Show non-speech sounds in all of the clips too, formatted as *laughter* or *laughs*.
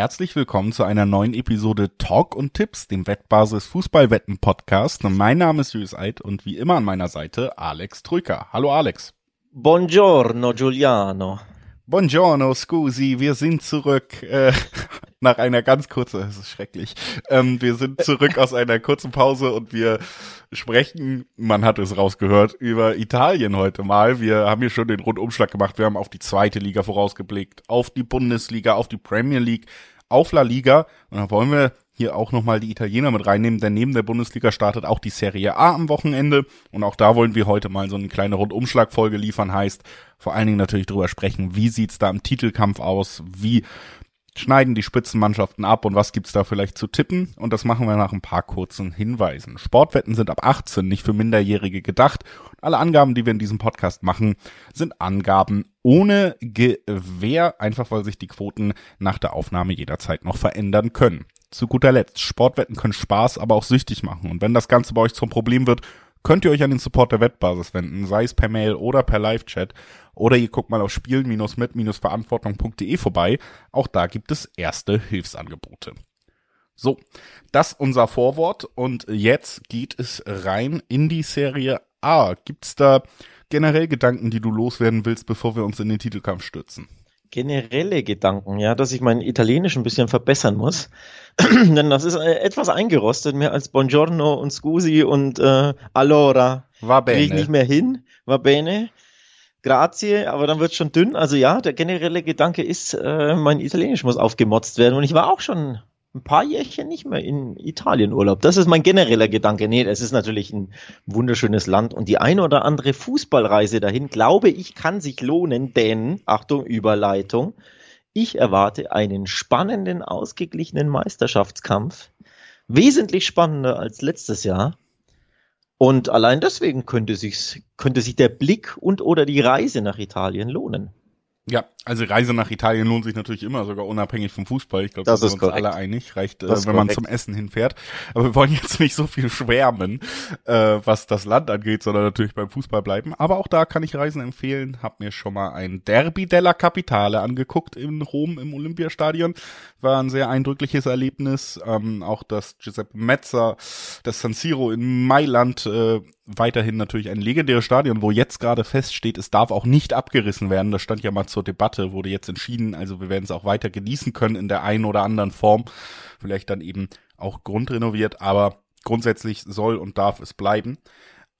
herzlich willkommen zu einer neuen Episode Talk und Tipps, dem Wettbasis Fußballwetten Podcast. Mein Name ist Julius Eid und wie immer an meiner Seite Alex Trücker. Hallo Alex. Buongiorno Giuliano. Buongiorno, scusi, wir sind zurück äh, *laughs* nach einer ganz kurzen, das ist schrecklich. Ähm, wir sind zurück aus einer kurzen Pause und wir sprechen, man hat es rausgehört, über Italien heute mal. Wir haben hier schon den Rundumschlag gemacht. Wir haben auf die zweite Liga vorausgeblickt, auf die Bundesliga, auf die Premier League, auf La Liga. Und dann wollen wir hier auch nochmal die Italiener mit reinnehmen, denn neben der Bundesliga startet auch die Serie A am Wochenende. Und auch da wollen wir heute mal so eine kleine Rundumschlagfolge liefern, heißt vor allen Dingen natürlich drüber sprechen, wie sieht's da im Titelkampf aus, wie schneiden die Spitzenmannschaften ab und was gibt's da vielleicht zu tippen und das machen wir nach ein paar kurzen Hinweisen. Sportwetten sind ab 18 nicht für Minderjährige gedacht. Alle Angaben, die wir in diesem Podcast machen, sind Angaben ohne Gewähr, einfach weil sich die Quoten nach der Aufnahme jederzeit noch verändern können zu guter Letzt, Sportwetten können Spaß, aber auch süchtig machen. Und wenn das Ganze bei euch zum Problem wird, könnt ihr euch an den Support der Wettbasis wenden, sei es per Mail oder per Live-Chat. Oder ihr guckt mal auf spielen-mit-verantwortung.de vorbei. Auch da gibt es erste Hilfsangebote. So, das unser Vorwort und jetzt geht es rein in die Serie A. Gibt's da generell Gedanken, die du loswerden willst, bevor wir uns in den Titelkampf stürzen? Generelle Gedanken, ja, dass ich mein Italienisch ein bisschen verbessern muss. *clears throat* Denn das ist äh, etwas eingerostet, mehr als Buongiorno und Scusi und äh, Allora. Va bene. ich nicht mehr hin. Va bene. Grazie, aber dann wird schon dünn. Also ja, der generelle Gedanke ist, äh, mein Italienisch muss aufgemotzt werden. Und ich war auch schon ein paar Jährchen nicht mehr in Italien Urlaub. Das ist mein genereller Gedanke. Nee, es ist natürlich ein wunderschönes Land und die eine oder andere Fußballreise dahin, glaube ich, kann sich lohnen, denn, Achtung, Überleitung, ich erwarte einen spannenden, ausgeglichenen Meisterschaftskampf. Wesentlich spannender als letztes Jahr. Und allein deswegen könnte, könnte sich der Blick und oder die Reise nach Italien lohnen. Ja, also Reise nach Italien lohnt sich natürlich immer, sogar unabhängig vom Fußball. Ich glaube, da sind wir uns korrekt. alle einig. Reicht, äh, wenn korrekt. man zum Essen hinfährt. Aber wir wollen jetzt nicht so viel schwärmen, äh, was das Land angeht, sondern natürlich beim Fußball bleiben. Aber auch da kann ich Reisen empfehlen. Hab mir schon mal ein Derby della Capitale angeguckt in Rom im Olympiastadion. War ein sehr eindrückliches Erlebnis. Ähm, auch das Giuseppe Mezza, das San Siro in Mailand, äh, weiterhin natürlich ein legendäres Stadion, wo jetzt gerade feststeht, es darf auch nicht abgerissen werden. Das stand ja mal zur Debatte, wurde jetzt entschieden. Also wir werden es auch weiter genießen können in der einen oder anderen Form. Vielleicht dann eben auch grundrenoviert, aber grundsätzlich soll und darf es bleiben.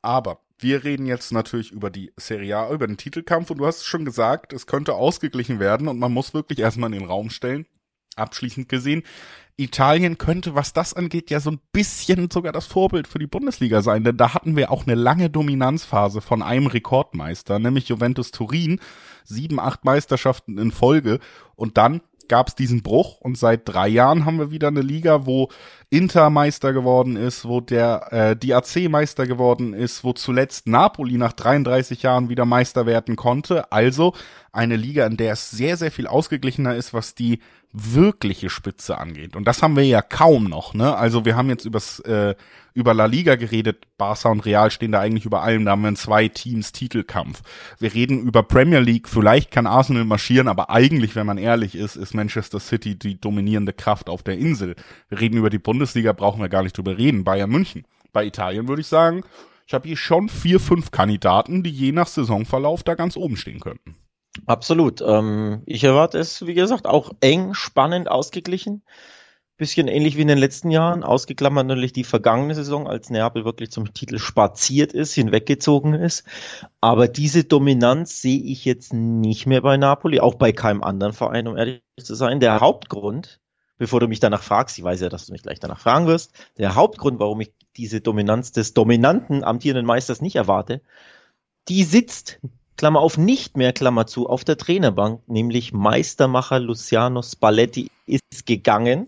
Aber wir reden jetzt natürlich über die Serie A, über den Titelkampf und du hast schon gesagt, es könnte ausgeglichen werden und man muss wirklich erstmal in den Raum stellen, abschließend gesehen, Italien könnte, was das angeht, ja so ein bisschen sogar das Vorbild für die Bundesliga sein, denn da hatten wir auch eine lange Dominanzphase von einem Rekordmeister, nämlich Juventus Turin, sieben, acht Meisterschaften in Folge und dann gab es diesen Bruch und seit drei Jahren haben wir wieder eine Liga, wo Inter Meister geworden ist, wo der äh, DAC Meister geworden ist, wo zuletzt Napoli nach 33 Jahren wieder Meister werden konnte. Also eine Liga, in der es sehr, sehr viel ausgeglichener ist, was die wirkliche Spitze angeht. Und das haben wir ja kaum noch, ne? Also wir haben jetzt übers, äh, über La Liga geredet, Barca und Real stehen da eigentlich über allem, da haben wir zwei Teams Titelkampf. Wir reden über Premier League, vielleicht kann Arsenal marschieren, aber eigentlich, wenn man ehrlich ist, ist Manchester City die dominierende Kraft auf der Insel. Wir reden über die Bundesliga, brauchen wir gar nicht drüber reden, Bayern München. Bei Italien würde ich sagen, ich habe hier schon vier, fünf Kandidaten, die je nach Saisonverlauf da ganz oben stehen könnten. Absolut. Ähm, ich erwarte es, wie gesagt, auch eng, spannend, ausgeglichen. Bisschen ähnlich wie in den letzten Jahren. Ausgeklammert natürlich die vergangene Saison, als Neapel wirklich zum Titel spaziert ist, hinweggezogen ist. Aber diese Dominanz sehe ich jetzt nicht mehr bei Napoli, auch bei keinem anderen Verein, um ehrlich zu sein. Der Hauptgrund, bevor du mich danach fragst, ich weiß ja, dass du mich gleich danach fragen wirst, der Hauptgrund, warum ich diese Dominanz des dominanten amtierenden Meisters nicht erwarte, die sitzt Klammer auf, nicht mehr, Klammer zu, auf der Trainerbank, nämlich Meistermacher Luciano Spalletti ist gegangen,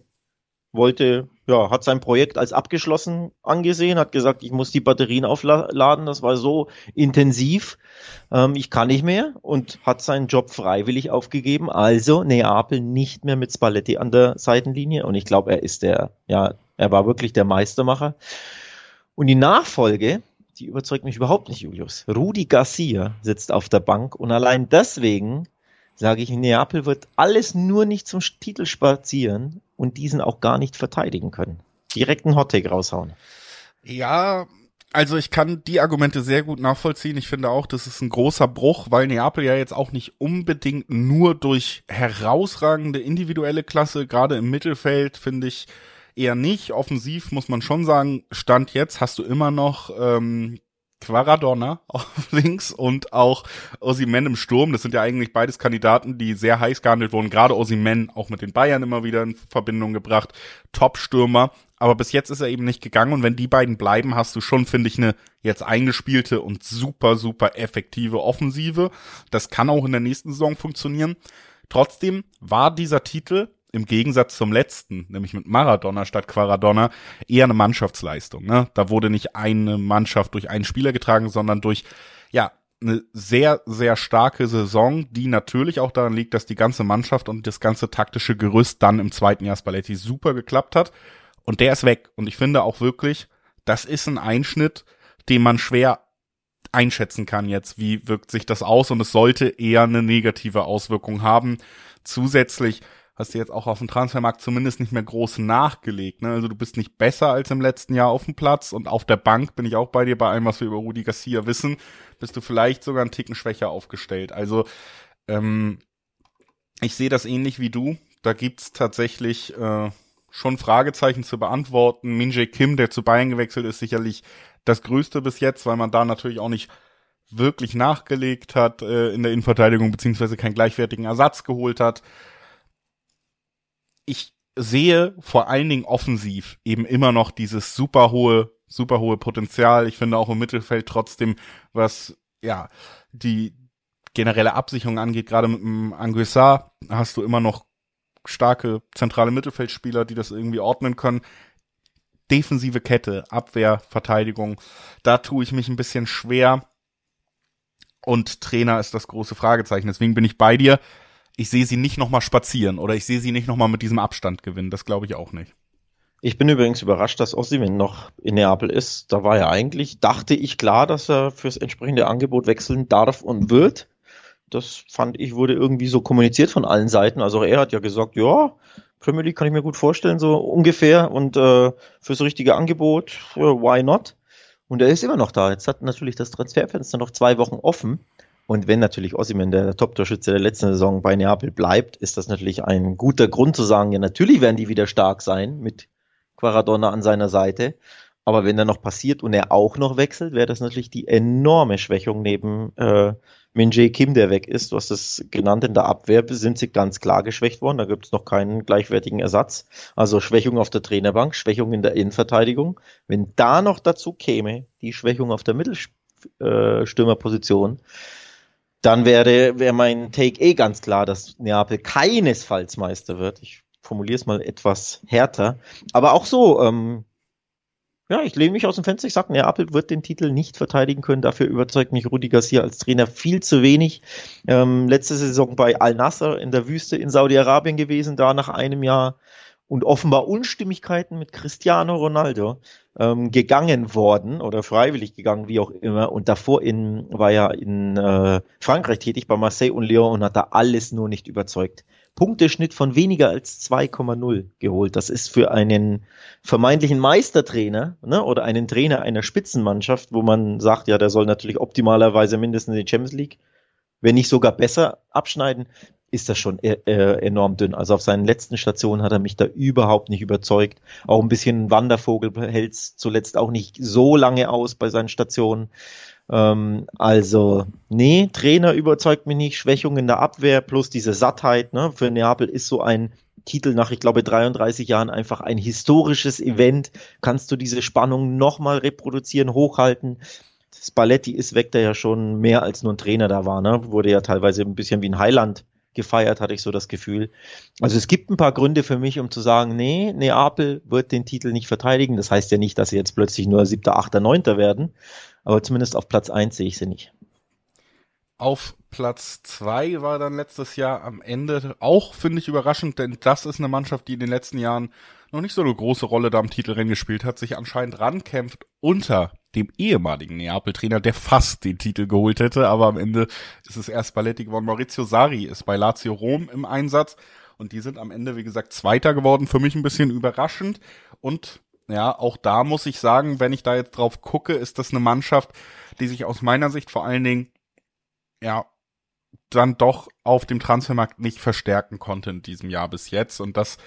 wollte, ja, hat sein Projekt als abgeschlossen angesehen, hat gesagt, ich muss die Batterien aufladen, das war so intensiv, ähm, ich kann nicht mehr und hat seinen Job freiwillig aufgegeben, also Neapel nicht mehr mit Spalletti an der Seitenlinie und ich glaube, er ist der, ja, er war wirklich der Meistermacher. Und die Nachfolge, die überzeugt mich überhaupt nicht, Julius. Rudi Garcia sitzt auf der Bank und allein deswegen sage ich, Neapel wird alles nur nicht zum Titel spazieren und diesen auch gar nicht verteidigen können. Direkt einen Hottake raushauen. Ja, also ich kann die Argumente sehr gut nachvollziehen. Ich finde auch, das ist ein großer Bruch, weil Neapel ja jetzt auch nicht unbedingt nur durch herausragende individuelle Klasse, gerade im Mittelfeld, finde ich, eher nicht. Offensiv muss man schon sagen, Stand jetzt hast du immer noch ähm, Quaradonna *laughs* auf links und auch Osimen im Sturm. Das sind ja eigentlich beides Kandidaten, die sehr heiß gehandelt wurden. Gerade Osimen auch mit den Bayern immer wieder in Verbindung gebracht. Top-Stürmer. Aber bis jetzt ist er eben nicht gegangen. Und wenn die beiden bleiben, hast du schon, finde ich, eine jetzt eingespielte und super, super effektive Offensive. Das kann auch in der nächsten Saison funktionieren. Trotzdem war dieser Titel im Gegensatz zum letzten, nämlich mit Maradona statt Quaradonna, eher eine Mannschaftsleistung. Ne? Da wurde nicht eine Mannschaft durch einen Spieler getragen, sondern durch, ja, eine sehr, sehr starke Saison, die natürlich auch daran liegt, dass die ganze Mannschaft und das ganze taktische Gerüst dann im zweiten Jahr Spalletti super geklappt hat. Und der ist weg. Und ich finde auch wirklich, das ist ein Einschnitt, den man schwer einschätzen kann jetzt, wie wirkt sich das aus und es sollte eher eine negative Auswirkung haben. Zusätzlich hast du jetzt auch auf dem Transfermarkt zumindest nicht mehr groß nachgelegt. Ne? Also du bist nicht besser als im letzten Jahr auf dem Platz und auf der Bank bin ich auch bei dir bei allem, was wir über Rudi Garcia wissen, bist du vielleicht sogar einen Ticken schwächer aufgestellt. Also ähm, ich sehe das ähnlich wie du. Da gibt's tatsächlich äh, schon Fragezeichen zu beantworten. Minje Kim, der zu Bayern gewechselt ist, sicherlich das Größte bis jetzt, weil man da natürlich auch nicht wirklich nachgelegt hat äh, in der Innenverteidigung, beziehungsweise keinen gleichwertigen Ersatz geholt hat ich sehe vor allen Dingen offensiv eben immer noch dieses super hohe, super hohe Potenzial. Ich finde auch im Mittelfeld trotzdem, was ja die generelle Absicherung angeht, gerade mit dem Anguissa hast du immer noch starke zentrale Mittelfeldspieler, die das irgendwie ordnen können. Defensive Kette, Abwehr, Verteidigung, da tue ich mich ein bisschen schwer. Und Trainer ist das große Fragezeichen. Deswegen bin ich bei dir ich sehe sie nicht nochmal spazieren oder ich sehe sie nicht nochmal mit diesem Abstand gewinnen. Das glaube ich auch nicht. Ich bin übrigens überrascht, dass Ossiman noch in Neapel ist. Da war ja eigentlich, dachte ich klar, dass er fürs entsprechende Angebot wechseln darf und wird. Das fand ich, wurde irgendwie so kommuniziert von allen Seiten. Also er hat ja gesagt, ja, Premier League kann ich mir gut vorstellen, so ungefähr. Und äh, fürs richtige Angebot, why not? Und er ist immer noch da. Jetzt hat natürlich das Transferfenster noch zwei Wochen offen. Und wenn natürlich Ossiman der Top-Torschütze der letzten Saison bei Neapel bleibt, ist das natürlich ein guter Grund zu sagen, ja, natürlich werden die wieder stark sein mit Quaradonna an seiner Seite. Aber wenn er noch passiert und er auch noch wechselt, wäre das natürlich die enorme Schwächung neben äh, Minjay Kim, der weg ist. Du hast es genannt, in der Abwehr sind sie ganz klar geschwächt worden. Da gibt es noch keinen gleichwertigen Ersatz. Also Schwächung auf der Trainerbank, Schwächung in der Innenverteidigung. Wenn da noch dazu käme, die Schwächung auf der Mittelstürmerposition, äh, dann wäre, wäre mein Take eh ganz klar, dass Neapel keinesfalls Meister wird. Ich formuliere es mal etwas härter. Aber auch so, ähm, ja, ich lehne mich aus dem Fenster. Ich sage, Neapel wird den Titel nicht verteidigen können. Dafür überzeugt mich Rudi Garcia als Trainer viel zu wenig. Ähm, letzte Saison bei Al-Nasser in der Wüste in Saudi-Arabien gewesen, da nach einem Jahr und offenbar Unstimmigkeiten mit Cristiano Ronaldo ähm, gegangen worden oder freiwillig gegangen, wie auch immer. Und davor in, war er in äh, Frankreich tätig bei Marseille und Lyon und hat da alles nur nicht überzeugt. Punkteschnitt von weniger als 2,0 geholt. Das ist für einen vermeintlichen Meistertrainer ne, oder einen Trainer einer Spitzenmannschaft, wo man sagt, ja, der soll natürlich optimalerweise mindestens die Champions League, wenn nicht sogar besser abschneiden ist das schon äh, äh, enorm dünn. Also auf seinen letzten Stationen hat er mich da überhaupt nicht überzeugt. Auch ein bisschen Wandervogel hält zuletzt auch nicht so lange aus bei seinen Stationen. Ähm, also, nee, Trainer überzeugt mich nicht, Schwächung in der Abwehr plus diese Sattheit. Ne? Für Neapel ist so ein Titel nach, ich glaube, 33 Jahren einfach ein historisches Event. Kannst du diese Spannung nochmal reproduzieren, hochhalten? Spalletti ist weg, der ja schon mehr als nur ein Trainer da war. Ne? Wurde ja teilweise ein bisschen wie ein Heiland gefeiert, hatte ich so das Gefühl. Also es gibt ein paar Gründe für mich, um zu sagen, nee, Neapel wird den Titel nicht verteidigen. Das heißt ja nicht, dass sie jetzt plötzlich nur siebter, achter, neunter werden, aber zumindest auf Platz eins sehe ich sie nicht. Auf Platz zwei war dann letztes Jahr am Ende auch, finde ich, überraschend, denn das ist eine Mannschaft, die in den letzten Jahren noch nicht so eine große Rolle da am Titelrennen gespielt hat, sich anscheinend rankämpft unter dem ehemaligen Neapel-Trainer, der fast den Titel geholt hätte, aber am Ende ist es erst Balletti geworden. Maurizio Sari ist bei Lazio Rom im Einsatz und die sind am Ende, wie gesagt, Zweiter geworden. Für mich ein bisschen überraschend und ja, auch da muss ich sagen, wenn ich da jetzt drauf gucke, ist das eine Mannschaft, die sich aus meiner Sicht vor allen Dingen, ja, dann doch auf dem Transfermarkt nicht verstärken konnte in diesem Jahr bis jetzt. Und das,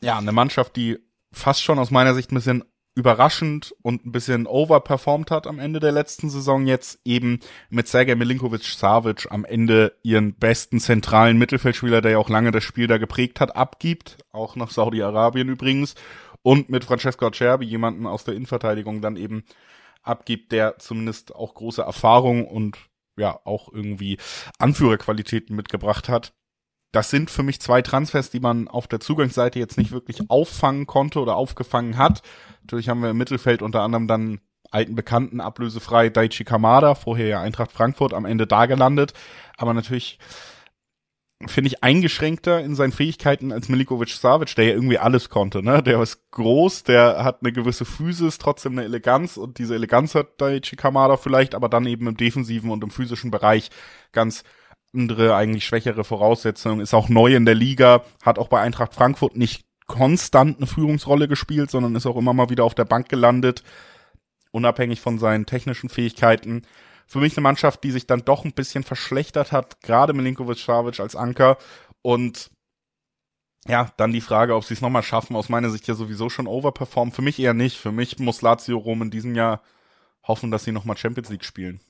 ja, eine Mannschaft, die fast schon aus meiner Sicht ein bisschen überraschend und ein bisschen overperformed hat am Ende der letzten Saison jetzt eben mit Sergej Milinkovic-Savic am Ende ihren besten zentralen Mittelfeldspieler, der ja auch lange das Spiel da geprägt hat, abgibt, auch nach Saudi-Arabien übrigens und mit Francesco Acerbi jemanden aus der Innenverteidigung dann eben abgibt, der zumindest auch große Erfahrung und ja auch irgendwie Anführerqualitäten mitgebracht hat. Das sind für mich zwei Transfers, die man auf der Zugangsseite jetzt nicht wirklich auffangen konnte oder aufgefangen hat. Natürlich haben wir im Mittelfeld unter anderem dann alten Bekannten ablösefrei Daichi Kamada, vorher ja Eintracht Frankfurt, am Ende da gelandet. Aber natürlich finde ich, eingeschränkter in seinen Fähigkeiten als Milikovic Savic, der ja irgendwie alles konnte, ne? Der ist groß, der hat eine gewisse Physis, trotzdem eine Eleganz und diese Eleganz hat Daichi Kamada vielleicht, aber dann eben im defensiven und im physischen Bereich ganz andere, eigentlich schwächere Voraussetzungen, ist auch neu in der Liga, hat auch bei Eintracht Frankfurt nicht konstant eine Führungsrolle gespielt, sondern ist auch immer mal wieder auf der Bank gelandet, unabhängig von seinen technischen Fähigkeiten für mich eine Mannschaft, die sich dann doch ein bisschen verschlechtert hat, gerade Milinkovic Savic als Anker und ja, dann die Frage, ob sie es nochmal schaffen, aus meiner Sicht ja sowieso schon overperformen. Für mich eher nicht. Für mich muss Lazio Rom in diesem Jahr hoffen, dass sie nochmal Champions League spielen.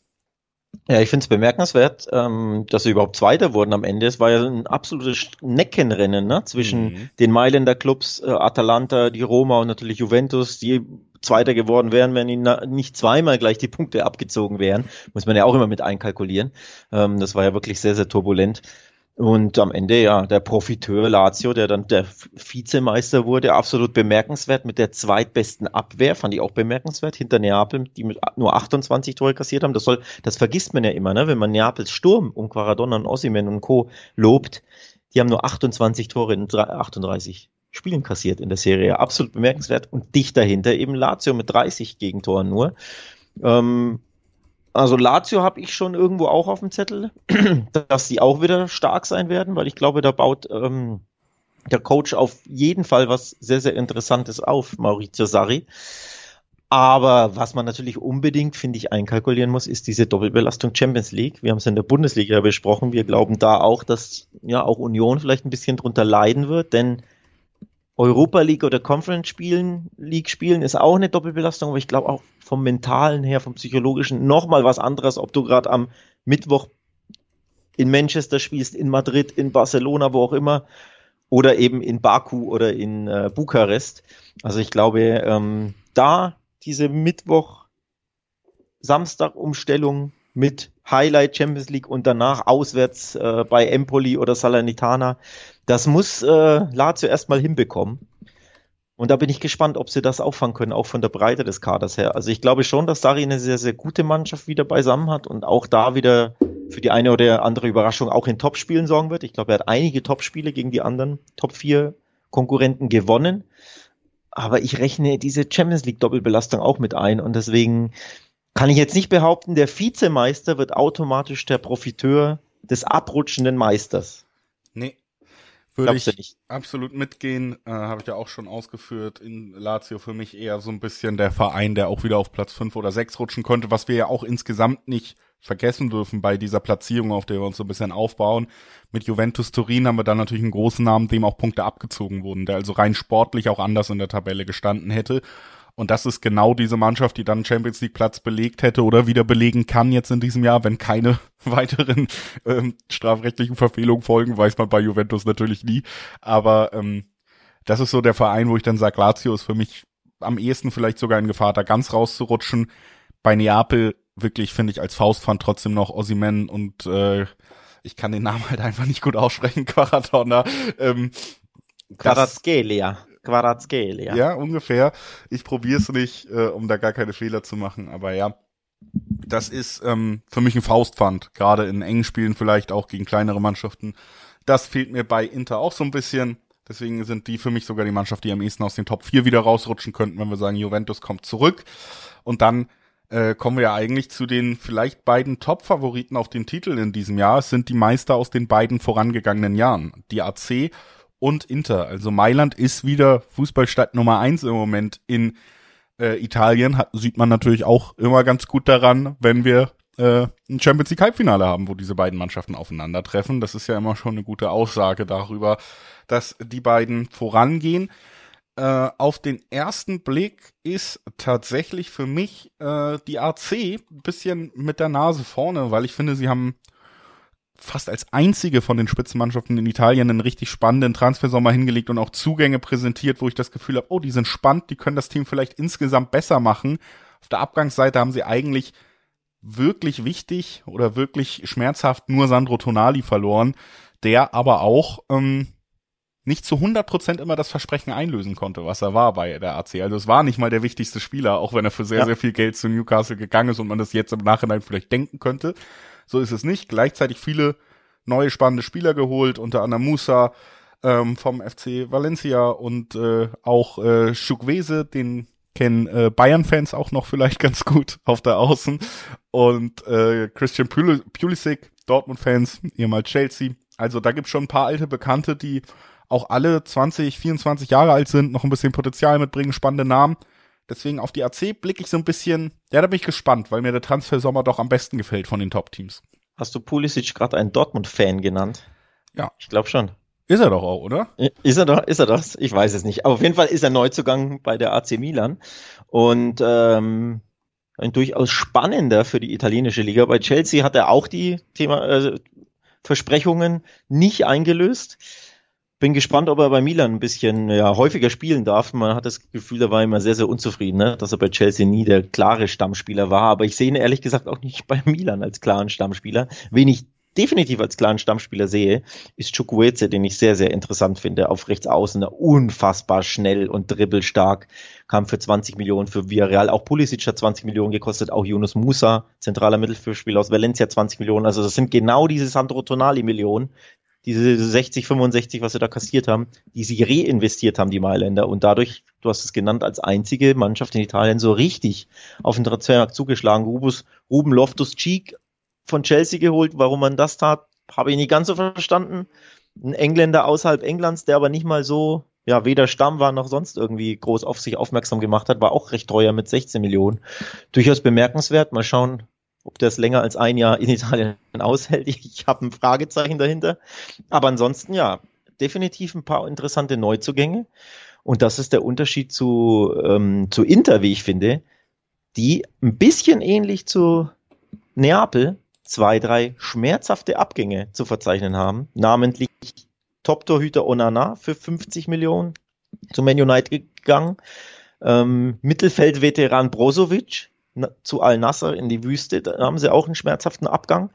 Ja, ich finde es bemerkenswert, ähm, dass sie überhaupt Zweiter wurden am Ende. Es war ja ein absolutes Neckenrennen ne? zwischen mhm. den Mailänder Clubs, äh, Atalanta, die Roma und natürlich Juventus, die Zweiter geworden wären, wenn ihnen nicht zweimal gleich die Punkte abgezogen wären. Muss man ja auch immer mit einkalkulieren. Ähm, das war ja wirklich sehr, sehr turbulent. Und am Ende ja der Profiteur Lazio, der dann der Vizemeister wurde, absolut bemerkenswert mit der zweitbesten Abwehr, fand ich auch bemerkenswert, hinter Neapel, die mit nur 28 Tore kassiert haben. Das soll, das vergisst man ja immer, ne? wenn man Neapels Sturm um Quaradonna und Ossiman und Co. lobt. Die haben nur 28 Tore in 38 Spielen kassiert in der Serie. Absolut bemerkenswert. Und dicht dahinter eben Lazio mit 30 Gegentoren nur. Ähm, also Lazio habe ich schon irgendwo auch auf dem Zettel, *clears throat* dass die auch wieder stark sein werden, weil ich glaube, da baut ähm, der Coach auf jeden Fall was sehr, sehr Interessantes auf, Maurizio Sarri. Aber was man natürlich unbedingt, finde ich, einkalkulieren muss, ist diese Doppelbelastung Champions League. Wir haben es in der Bundesliga besprochen. Wir glauben da auch, dass ja auch Union vielleicht ein bisschen drunter leiden wird, denn Europa League oder Conference spielen, League spielen ist auch eine Doppelbelastung, aber ich glaube auch vom mentalen her, vom psychologischen nochmal was anderes, ob du gerade am Mittwoch in Manchester spielst, in Madrid, in Barcelona, wo auch immer, oder eben in Baku oder in äh, Bukarest. Also ich glaube, ähm, da diese Mittwoch Samstag Umstellung mit Highlight Champions League und danach auswärts äh, bei Empoli oder Salernitana. Das muss äh, Lazio erstmal hinbekommen. Und da bin ich gespannt, ob sie das auffangen können, auch von der Breite des Kaders her. Also ich glaube schon, dass Dari eine sehr, sehr gute Mannschaft wieder beisammen hat und auch da wieder für die eine oder andere Überraschung auch in Topspielen sorgen wird. Ich glaube, er hat einige Topspiele gegen die anderen Top 4 Konkurrenten gewonnen. Aber ich rechne diese Champions League Doppelbelastung auch mit ein und deswegen kann ich jetzt nicht behaupten, der Vizemeister wird automatisch der Profiteur des abrutschenden Meisters. Nee. Würde ich nicht. absolut mitgehen, äh, habe ich ja auch schon ausgeführt. In Lazio für mich eher so ein bisschen der Verein, der auch wieder auf Platz fünf oder sechs rutschen konnte, was wir ja auch insgesamt nicht vergessen dürfen bei dieser Platzierung, auf der wir uns so ein bisschen aufbauen. Mit Juventus Turin haben wir dann natürlich einen großen Namen, dem auch Punkte abgezogen wurden, der also rein sportlich auch anders in der Tabelle gestanden hätte. Und das ist genau diese Mannschaft, die dann Champions League Platz belegt hätte oder wieder belegen kann jetzt in diesem Jahr, wenn keine *laughs* weiteren ähm, strafrechtlichen Verfehlungen folgen, weiß man bei Juventus natürlich nie. Aber ähm, das ist so der Verein, wo ich dann sage, Lazio ist für mich am ehesten vielleicht sogar in Gefahr, da ganz rauszurutschen. Bei Neapel wirklich, finde ich, als Faustpfand trotzdem noch Osimen und äh, ich kann den Namen halt einfach nicht gut aussprechen, *laughs* Quaradonna. Ähm, Quarazgelia. Quarazgelia. Ja, ungefähr. Ich probiere es nicht, äh, um da gar keine Fehler zu machen, aber ja. Das ist ähm, für mich ein Faustpfand, gerade in engen Spielen vielleicht auch gegen kleinere Mannschaften. Das fehlt mir bei Inter auch so ein bisschen. Deswegen sind die für mich sogar die Mannschaft, die am ehesten aus den Top 4 wieder rausrutschen könnten, wenn wir sagen, Juventus kommt zurück. Und dann äh, kommen wir ja eigentlich zu den vielleicht beiden Top-Favoriten auf den Titel in diesem Jahr. Es sind die Meister aus den beiden vorangegangenen Jahren. Die AC und Inter. Also Mailand ist wieder Fußballstadt Nummer eins im Moment in äh, Italien. Hat, sieht man natürlich auch immer ganz gut daran, wenn wir äh, ein Champions League Halbfinale haben, wo diese beiden Mannschaften aufeinandertreffen. Das ist ja immer schon eine gute Aussage darüber, dass die beiden vorangehen. Äh, auf den ersten Blick ist tatsächlich für mich äh, die AC ein bisschen mit der Nase vorne, weil ich finde, sie haben fast als einzige von den Spitzenmannschaften in Italien einen richtig spannenden Transfersommer hingelegt und auch Zugänge präsentiert, wo ich das Gefühl habe, oh, die sind spannend, die können das Team vielleicht insgesamt besser machen. Auf der Abgangsseite haben sie eigentlich wirklich wichtig oder wirklich schmerzhaft nur Sandro Tonali verloren, der aber auch ähm, nicht zu 100% immer das Versprechen einlösen konnte, was er war bei der AC. Also es war nicht mal der wichtigste Spieler, auch wenn er für sehr, ja. sehr viel Geld zu Newcastle gegangen ist und man das jetzt im Nachhinein vielleicht denken könnte. So ist es nicht. Gleichzeitig viele neue spannende Spieler geholt, unter anderem Musa ähm, vom FC Valencia und äh, auch äh, Schukwese, den kennen äh, Bayern-Fans auch noch vielleicht *laughs* ganz gut auf der Außen und äh, Christian Pulisic, Dortmund-Fans, ehemals Chelsea. Also da gibt's schon ein paar alte Bekannte, die auch alle 20, 24 Jahre alt sind, noch ein bisschen Potenzial mitbringen, spannende Namen. Deswegen auf die AC blicke ich so ein bisschen, ja, da bin ich gespannt, weil mir der Transfersommer doch am besten gefällt von den Top-Teams. Hast du Pulisic gerade einen Dortmund-Fan genannt? Ja. Ich glaube schon. Ist er doch auch, oder? Ist er doch, ist er das? Ich weiß es nicht. Aber auf jeden Fall ist er Neuzugang bei der AC Milan. Und ähm, ein durchaus spannender für die italienische Liga. Bei Chelsea hat er auch die Thema äh, Versprechungen nicht eingelöst bin gespannt, ob er bei Milan ein bisschen ja, häufiger spielen darf. Man hat das Gefühl, er war immer sehr, sehr unzufrieden, ne? dass er bei Chelsea nie der klare Stammspieler war. Aber ich sehe ihn ehrlich gesagt auch nicht *laughs* bei Milan als klaren Stammspieler. Wen ich definitiv als klaren Stammspieler sehe, ist Chukwueze, den ich sehr, sehr interessant finde. Auf rechts außen unfassbar schnell und dribbelstark. Kam für 20 Millionen für Villarreal. Auch Pulisic hat 20 Millionen gekostet. Auch Yunus Musa, zentraler Mittelfeldspieler aus Valencia, 20 Millionen. Also das sind genau diese Sandro Tonali Millionen, diese 60, 65, was sie da kassiert haben, die sie reinvestiert haben, die Mailänder. Und dadurch, du hast es genannt, als einzige Mannschaft in Italien so richtig auf den Transfermarkt zugeschlagen. Rubus, Ruben Loftus-Cheek von Chelsea geholt. Warum man das tat, habe ich nicht ganz so verstanden. Ein Engländer außerhalb Englands, der aber nicht mal so, ja, weder Stamm war noch sonst irgendwie groß auf sich aufmerksam gemacht hat, war auch recht teuer mit 16 Millionen. Durchaus bemerkenswert. Mal schauen, ob das länger als ein Jahr in Italien *laughs* aushält, ich habe ein Fragezeichen dahinter. Aber ansonsten ja, definitiv ein paar interessante Neuzugänge. Und das ist der Unterschied zu, ähm, zu Inter, wie ich finde, die ein bisschen ähnlich zu Neapel zwei, drei schmerzhafte Abgänge zu verzeichnen haben. Namentlich Top-Torhüter Onana für 50 Millionen zu Man United gegangen. Ähm, Mittelfeldveteran Brozovic zu Al-Nasser in die Wüste. Da haben sie auch einen schmerzhaften Abgang.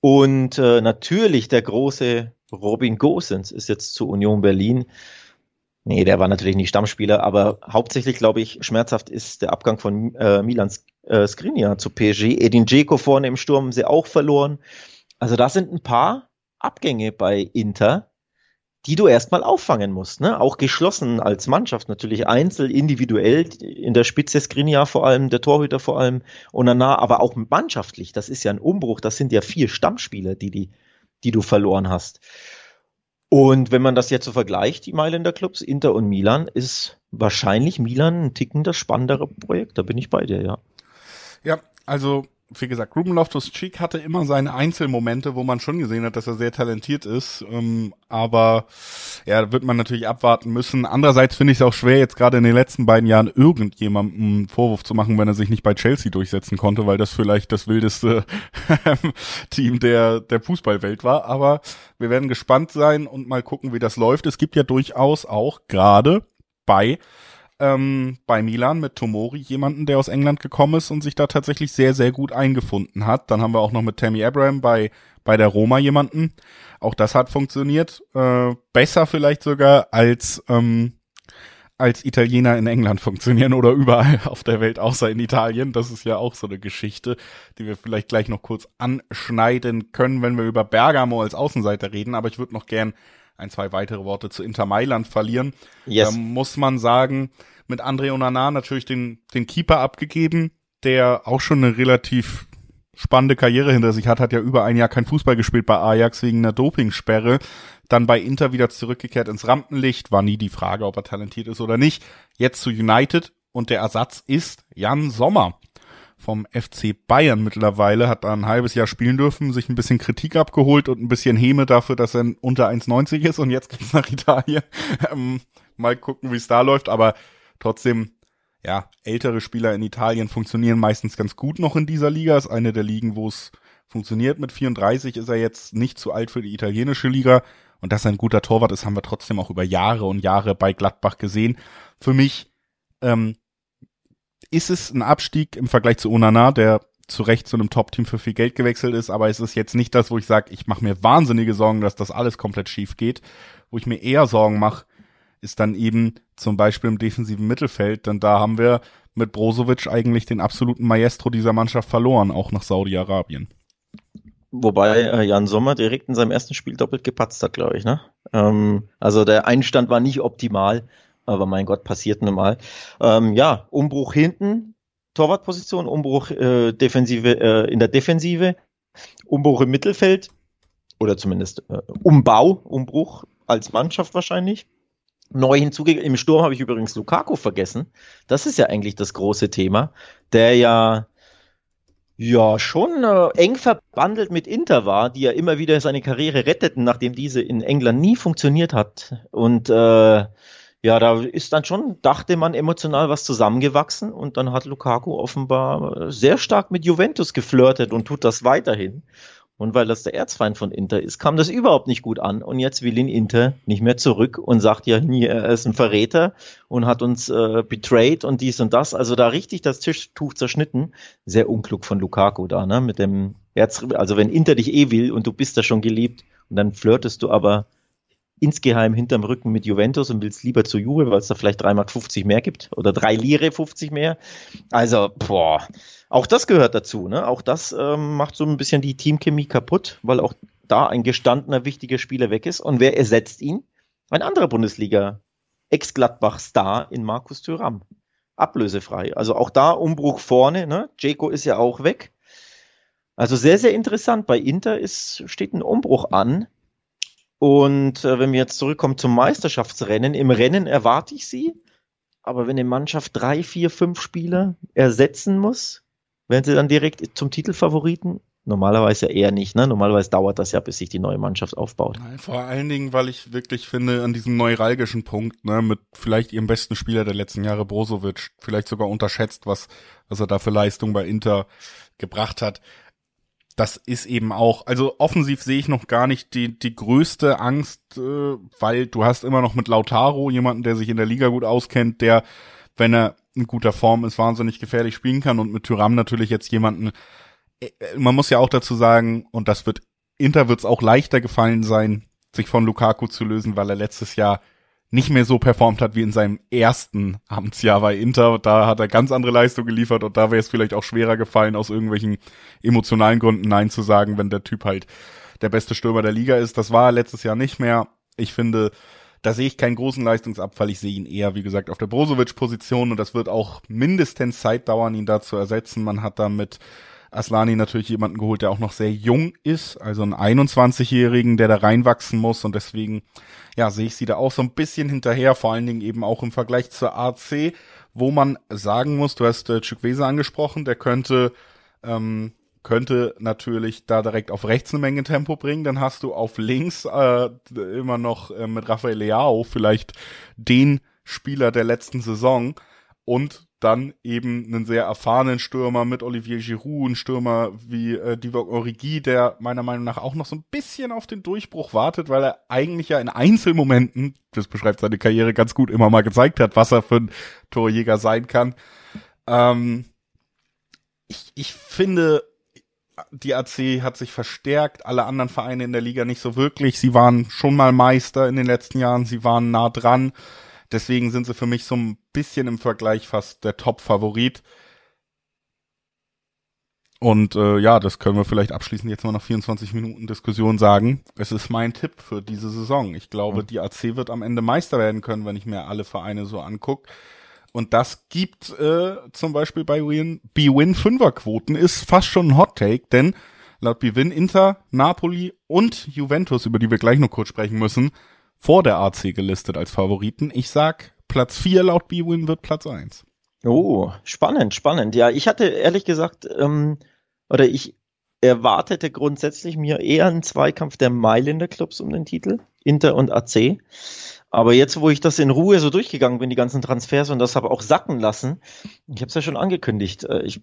Und äh, natürlich der große Robin Gosens ist jetzt zu Union Berlin. Nee, der war natürlich nicht Stammspieler, aber hauptsächlich, glaube ich, schmerzhaft ist der Abgang von äh, Milan äh, Skriniar zu PSG. Edin Dzeko vorne im Sturm haben sie auch verloren. Also da sind ein paar Abgänge bei Inter, die du erstmal auffangen musst. Ne? Auch geschlossen als Mannschaft, natürlich einzeln, individuell, in der Spitze Skriniar vor allem, der Torhüter vor allem, Onana, aber auch mannschaftlich. Das ist ja ein Umbruch. Das sind ja vier Stammspieler, die, die, die du verloren hast. Und wenn man das jetzt so vergleicht, die Mailänder Clubs, Inter und Milan, ist wahrscheinlich Milan ein Ticken das spannendere Projekt. Da bin ich bei dir, ja. Ja, also wie gesagt, Ruben Loftus-Cheek hatte immer seine Einzelmomente, wo man schon gesehen hat, dass er sehr talentiert ist. Ähm, aber ja, wird man natürlich abwarten müssen. Andererseits finde ich es auch schwer, jetzt gerade in den letzten beiden Jahren irgendjemandem einen Vorwurf zu machen, wenn er sich nicht bei Chelsea durchsetzen konnte, weil das vielleicht das wildeste *laughs* Team der, der Fußballwelt war. Aber wir werden gespannt sein und mal gucken, wie das läuft. Es gibt ja durchaus auch gerade bei ähm, bei Milan mit Tomori jemanden, der aus England gekommen ist und sich da tatsächlich sehr, sehr gut eingefunden hat. Dann haben wir auch noch mit Tammy Abraham bei, bei der Roma jemanden. Auch das hat funktioniert. Äh, besser vielleicht sogar als, ähm, als Italiener in England funktionieren oder überall auf der Welt, außer in Italien. Das ist ja auch so eine Geschichte, die wir vielleicht gleich noch kurz anschneiden können, wenn wir über Bergamo als Außenseiter reden. Aber ich würde noch gern ein, zwei weitere Worte zu Inter Mailand verlieren. Yes. Da muss man sagen, mit Andre Onana natürlich den, den Keeper abgegeben, der auch schon eine relativ spannende Karriere hinter sich hat, hat ja über ein Jahr kein Fußball gespielt bei Ajax wegen einer Dopingsperre, dann bei Inter wieder zurückgekehrt ins Rampenlicht, war nie die Frage, ob er talentiert ist oder nicht. Jetzt zu United und der Ersatz ist Jan Sommer vom FC Bayern mittlerweile, hat da ein halbes Jahr spielen dürfen, sich ein bisschen Kritik abgeholt und ein bisschen Häme dafür, dass er unter 1,90 ist und jetzt geht's nach Italien. *laughs* Ähm, mal gucken, wie es da läuft, aber trotzdem, ja, ältere Spieler in Italien funktionieren meistens ganz gut noch in dieser Liga. Ist eine der Ligen, wo es funktioniert. Mit 34 ist er jetzt nicht zu alt für die italienische Liga. Und dass er ein guter Torwart ist, haben wir trotzdem auch über Jahre und Jahre bei Gladbach gesehen. Für mich ähm, ist es ein Abstieg im Vergleich zu Onana, der zu Recht zu einem Top-Team für viel Geld gewechselt ist, aber es ist jetzt nicht das, wo ich sage, ich mache mir wahnsinnige Sorgen, dass das alles komplett schief geht. Wo ich mir eher Sorgen mache, ist dann eben zum Beispiel im defensiven Mittelfeld, denn da haben wir mit Brozovic eigentlich den absoluten Maestro dieser Mannschaft verloren, auch nach Saudi-Arabien. Wobei äh, Jan Sommer direkt in seinem ersten Spiel doppelt gepatzt hat, glaube ich. Ne? Ähm, also der Einstand war nicht optimal, aber mein Gott, passiert nun mal. Ähm, ja, Umbruch hinten, Torwartposition, Umbruch äh, Defensive äh, in der Defensive, Umbruch im Mittelfeld oder zumindest äh, Umbau, Umbruch als Mannschaft wahrscheinlich. Neu hinzugegeben, im Sturm habe ich übrigens Lukaku vergessen. Das ist ja eigentlich das große Thema, der ja ja schon äh, eng verbandelt mit Inter war, die ja immer wieder seine Karriere retteten, nachdem diese in England nie funktioniert hat. Und äh, ja, da ist dann schon, dachte man, emotional was zusammengewachsen und dann hat Lukaku offenbar sehr stark mit Juventus geflirtet und tut das weiterhin. Und weil das der Erzfeind von Inter ist, kam das überhaupt nicht gut an. Und jetzt will ihn Inter nicht mehr zurück und sagt ja, er ist ein Verräter und hat uns äh, betrayed und dies und das. Also da richtig das Tischtuch zerschnitten. Sehr unklug von Lukaku da, ne? Mit dem Erz, also wenn Inter dich eh will und du bist da schon geliebt und dann flirtest du aber insgeheim hinterm Rücken mit Juventus und willst lieber zu Juve, weil es da vielleicht 3,50 Mark mehr gibt oder 3 Lire 50 mehr. Also, boah, auch das gehört dazu. Ne? Auch das ähm, macht so ein bisschen die Teamchemie kaputt, weil auch da ein gestandener, wichtiger Spieler weg ist. Und wer ersetzt ihn? Ein anderer Bundesliga, Ex-Gladbach-Star in Markus Thüram. Ablösefrei. Also auch da Umbruch vorne. Ne? Jeko ist ja auch weg. Also sehr, sehr interessant. Bei Inter ist, steht ein Umbruch an. Und äh, wenn wir jetzt zurückkommen zum Meisterschaftsrennen, im Rennen erwarte ich sie. Aber wenn eine Mannschaft drei, vier, fünf Spieler ersetzen muss, werden sie dann direkt zum Titelfavoriten? Normalerweise eher nicht, ne? Normalerweise dauert das ja, bis sich die neue Mannschaft aufbaut. Vor allen Dingen, weil ich wirklich finde, an diesem neuralgischen Punkt, ne, mit vielleicht ihrem besten Spieler der letzten Jahre, Brozovic, vielleicht sogar unterschätzt, was, was er da für Leistung bei Inter gebracht hat das ist eben auch, also offensiv sehe ich noch gar nicht die, die größte Angst, äh, weil du hast immer noch mit Lautaro jemanden, der sich in der Liga gut auskennt, der, wenn er in guter Form ist, wahnsinnig gefährlich spielen kann. Und mit Tyram natürlich jetzt jemanden, äh, man muss ja auch dazu sagen, und das wird, Inter wird es auch leichter gefallen sein, sich von Lukaku zu lösen, weil er letztes Jahr nicht mehr so performt hat wie in seinem ersten Amtsjahr bei Inter. Da hat er ganz andere Leistung geliefert und da wäre es vielleicht auch schwerer gefallen, aus irgendwelchen emotionalen Gründen Nein zu sagen, wenn der Typ halt der beste Stürmer der Liga ist. Das war letztes Jahr nicht mehr. Ich finde, da sehe ich keinen großen Leistungsabfall. Ich sehe ihn eher, wie gesagt, auf der Brozovic-Position und das wird auch mindestens Zeit dauern, ihn da zu ersetzen. Man hat da mit Aslani natürlich jemanden geholt, der auch noch sehr jung ist, also einen 21-Jährigen, der da reinwachsen muss. Und deswegen, ja, sehe ich sie da auch so ein bisschen hinterher, vor allen Dingen eben auch im Vergleich zur AC, wo man sagen muss, du hast äh, Chukwese angesprochen, der könnte, ähm, könnte natürlich da direkt auf rechts eine Menge Tempo bringen, dann hast du auf links äh, immer noch äh, mit Rafael Leao vielleicht den Spieler der letzten Saison. Und dann eben einen sehr erfahrenen Stürmer mit Olivier Giroud, einen Stürmer wie äh, Divock Origi, der meiner Meinung nach auch noch so ein bisschen auf den Durchbruch wartet, weil er eigentlich ja in Einzelmomenten, das beschreibt seine Karriere ganz gut, immer mal gezeigt hat, was er für ein Torjäger sein kann. Ähm, ich, ich finde, die AC hat sich verstärkt, alle anderen Vereine in der Liga nicht so wirklich. Sie waren schon mal Meister in den letzten Jahren, sie waren nah dran. Deswegen sind sie für mich so ein bisschen im Vergleich fast der Top-Favorit. Und äh, ja, das können wir vielleicht abschließend jetzt mal nach 24 Minuten Diskussion sagen. Es ist mein Tipp für diese Saison. Ich glaube, mhm. die AC wird am Ende Meister werden können, wenn ich mir alle Vereine so angucke. und das gibt äh, zum Beispiel bei Win, B-Win Fünferquoten, ist fast schon ein Hot Take, denn laut B-Win Inter, Napoli und Juventus, über die wir gleich noch kurz sprechen müssen, vor der AC gelistet als Favoriten. Ich sag, Platz 4 laut B-Win wird Platz 1. Oh, spannend, spannend. Ja, ich hatte ehrlich gesagt, ähm, oder ich erwartete grundsätzlich mir eher einen Zweikampf der Mailänder Clubs um den Titel, Inter und AC. Aber jetzt, wo ich das in Ruhe so durchgegangen bin, die ganzen Transfers und das habe auch sacken lassen, ich habe es ja schon angekündigt, äh, ich,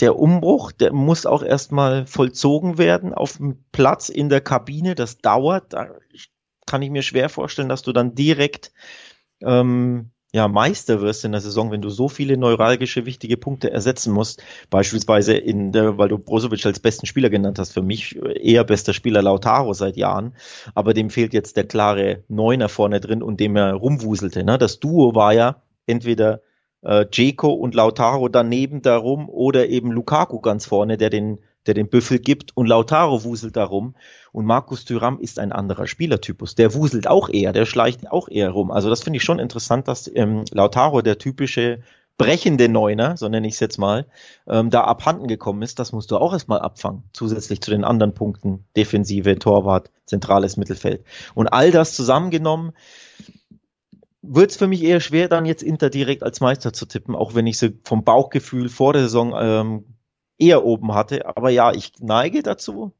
der Umbruch, der muss auch erstmal vollzogen werden auf dem Platz in der Kabine. Das dauert. Da kann ich mir schwer vorstellen, dass du dann direkt ähm, ja, Meister wirst in der Saison, wenn du so viele neuralgische wichtige Punkte ersetzen musst. Beispielsweise in der, weil du Brozovic als besten Spieler genannt hast, für mich eher bester Spieler Lautaro seit Jahren. Aber dem fehlt jetzt der klare Neuner vorne drin und dem er rumwuselte. Ne? Das Duo war ja entweder äh, und Lautaro daneben darum oder eben Lukaku ganz vorne, der den der den Büffel gibt und Lautaro wuselt darum. Und Markus Thüram ist ein anderer Spielertypus. Der wuselt auch eher, der schleicht auch eher rum. Also das finde ich schon interessant, dass ähm, Lautaro der typische brechende Neuner, so nenne ich es jetzt mal, ähm, da abhanden gekommen ist. Das musst du auch erstmal abfangen, zusätzlich zu den anderen Punkten, Defensive, Torwart, zentrales Mittelfeld. Und all das zusammengenommen, wird es für mich eher schwer, dann jetzt Inter direkt als Meister zu tippen, auch wenn ich sie vom Bauchgefühl vor der Saison ähm, eher oben hatte. Aber ja, ich neige dazu,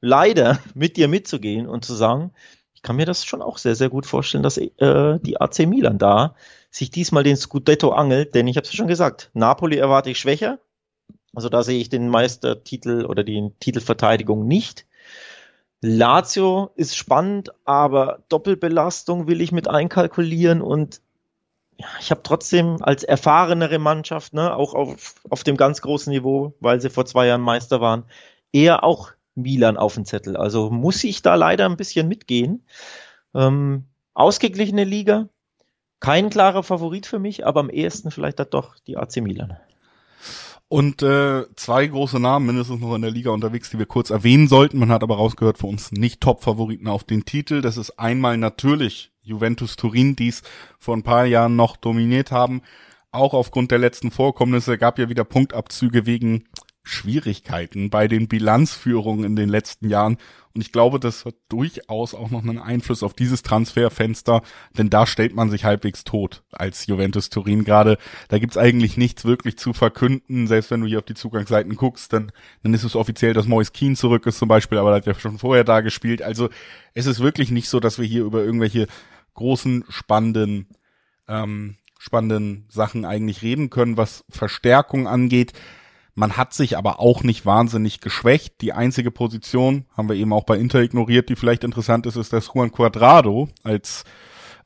leider *laughs* mit dir mitzugehen und zu sagen, ich kann mir das schon auch sehr, sehr gut vorstellen, dass äh, die AC Milan da sich diesmal den Scudetto angelt, denn ich habe es ja schon gesagt, Napoli erwarte ich schwächer. Also da sehe ich den Meistertitel oder die Titelverteidigung nicht. Lazio ist spannend, aber Doppelbelastung will ich mit einkalkulieren und ich habe trotzdem als erfahrenere Mannschaft, ne, auch auf, auf dem ganz großen Niveau, weil sie vor zwei Jahren Meister waren, eher auch Milan auf dem Zettel. Also muss ich da leider ein bisschen mitgehen. Ähm, ausgeglichene Liga, kein klarer Favorit für mich, aber am ehesten vielleicht hat doch die AC Milan. Und äh, zwei große Namen mindestens noch in der Liga unterwegs, die wir kurz erwähnen sollten. Man hat aber rausgehört, für uns nicht Top-Favoriten auf den Titel. Das ist einmal natürlich Juventus Turin, die es vor ein paar Jahren noch dominiert haben. Auch aufgrund der letzten Vorkommnisse gab ja wieder Punktabzüge wegen Schwierigkeiten bei den Bilanzführungen in den letzten Jahren. Und ich glaube, das hat durchaus auch noch einen Einfluss auf dieses Transferfenster, denn da stellt man sich halbwegs tot als Juventus Turin gerade. Da gibt's eigentlich nichts wirklich zu verkünden. Selbst wenn du hier auf die Zugangsseiten guckst, dann, dann ist es offiziell, dass Mois Keen zurück ist zum Beispiel, aber er hat ja schon vorher da gespielt. Also es ist wirklich nicht so, dass wir hier über irgendwelche großen, spannenden, ähm, spannenden Sachen eigentlich reden können, was Verstärkung angeht. Man hat sich aber auch nicht wahnsinnig geschwächt. Die einzige Position, haben wir eben auch bei Inter ignoriert, die vielleicht interessant ist, ist, dass Juan Cuadrado als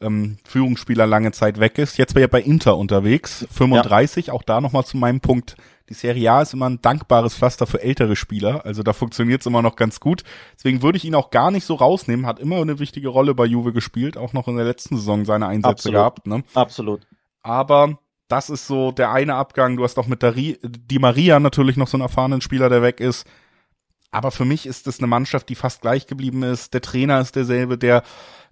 ähm, Führungsspieler lange Zeit weg ist. Jetzt wäre er bei Inter unterwegs, 35, ja. auch da nochmal zu meinem Punkt. Die Serie A ist immer ein dankbares Pflaster für ältere Spieler, also da funktioniert es immer noch ganz gut. Deswegen würde ich ihn auch gar nicht so rausnehmen, hat immer eine wichtige Rolle bei Juve gespielt, auch noch in der letzten Saison seine Einsätze Absolut. gehabt. Ne? Absolut. Aber das ist so der eine Abgang. Du hast auch mit der Di Maria natürlich noch so einen erfahrenen Spieler, der weg ist. Aber für mich ist es eine Mannschaft, die fast gleich geblieben ist. Der Trainer ist derselbe, der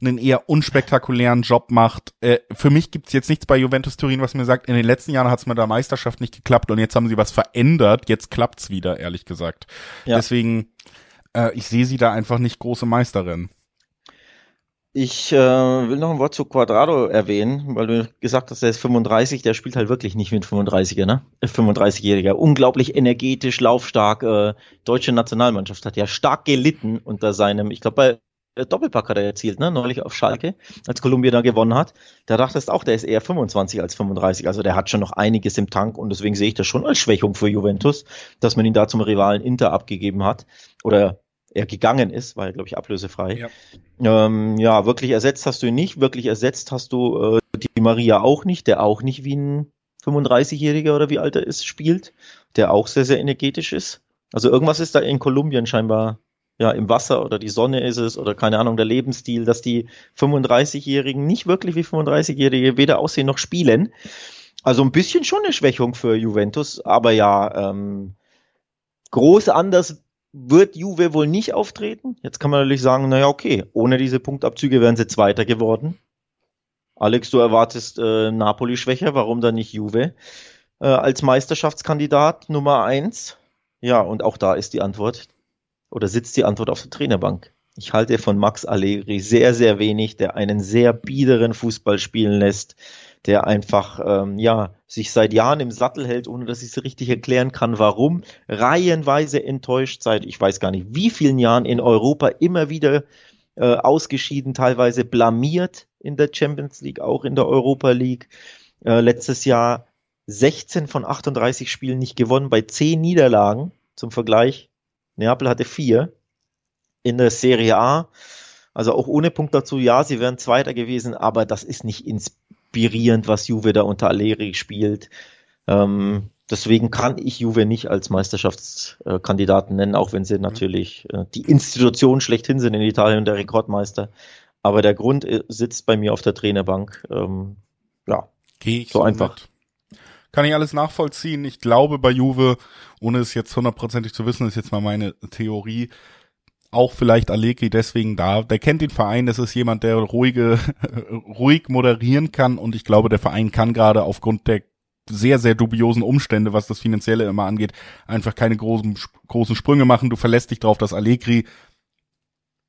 einen eher unspektakulären Job macht. Äh, für mich gibt's jetzt nichts bei Juventus Turin, was mir sagt, in den letzten Jahren hat's mit der Meisterschaft nicht geklappt und jetzt haben sie was verändert. Jetzt klappt's wieder, ehrlich gesagt. Ja. Deswegen, äh, ich sehe sie da einfach nicht große Meisterin. Ich äh, will noch ein Wort zu Quadrado erwähnen, weil du gesagt hast, er ist 35, der spielt halt wirklich nicht wie ein 35er, ne? 35-Jähriger. Äh, Unglaublich energetisch, laufstark. Äh, deutsche Nationalmannschaft hat ja stark gelitten unter seinem, ich glaube, bei äh, Doppelpack hat er erzielt, ne? Neulich auf Schalke, als Kolumbien da gewonnen hat. Da dachtest auch, der ist eher 25 als 35. Also der hat schon noch einiges im Tank und deswegen sehe ich das schon als Schwächung für Juventus, dass man ihn da zum Rivalen Inter abgegeben hat. Oder er gegangen ist, war ja, glaube ich, ablösefrei. Ja. Ähm, ja, wirklich ersetzt hast du ihn nicht, wirklich ersetzt hast du äh, die Maria auch nicht, der auch nicht wie ein 35-Jähriger oder wie alt er ist, spielt, der auch sehr, sehr energetisch ist. Also irgendwas ist da in Kolumbien scheinbar ja, im Wasser oder die Sonne ist es oder keine Ahnung, der Lebensstil, dass die 35-Jährigen nicht wirklich wie 35-Jährige weder aussehen noch spielen. Also ein bisschen schon eine Schwächung für Juventus, aber ja, ähm, groß anders wird Juve wohl nicht auftreten. Jetzt kann man natürlich sagen, naja, okay, ohne diese Punktabzüge wären sie Zweiter geworden. Alex, du erwartest äh, Napoli schwächer, warum dann nicht Juve äh, als Meisterschaftskandidat Nummer eins? Ja, und auch da ist die Antwort oder sitzt die Antwort auf der Trainerbank. Ich halte von Max Allegri sehr, sehr wenig, der einen sehr biederen Fußball spielen lässt, der einfach ähm, ja sich seit Jahren im Sattel hält, ohne dass ich es richtig erklären kann, warum. Reihenweise enttäuscht seit ich weiß gar nicht wie vielen Jahren in Europa immer wieder äh, ausgeschieden, teilweise blamiert in der Champions League, auch in der Europa League. Äh, letztes Jahr 16 von 38 Spielen nicht gewonnen, bei 10 Niederlagen. Zum Vergleich, Neapel hatte 4 in der Serie A. Also auch ohne Punkt dazu, ja, sie wären Zweiter gewesen, aber das ist nicht inspirierend, was Juve da unter Allegri spielt. Ähm, deswegen kann ich Juve nicht als Meisterschaftskandidaten nennen, auch wenn sie natürlich äh, die Institution schlechthin sind in Italien und der Rekordmeister. Aber der Grund äh, sitzt bei mir auf der Trainerbank. Ähm, ja, Geh ich so, so einfach. Mit. Kann ich alles nachvollziehen. Ich glaube bei Juve, ohne es jetzt hundertprozentig zu wissen, ist jetzt mal meine Theorie, auch vielleicht Allegri deswegen da. Der kennt den Verein, das ist jemand, der ruhige, *laughs* ruhig moderieren kann und ich glaube, der Verein kann gerade aufgrund der sehr, sehr dubiosen Umstände, was das Finanzielle immer angeht, einfach keine großen, großen Sprünge machen. Du verlässt dich darauf, dass Allegri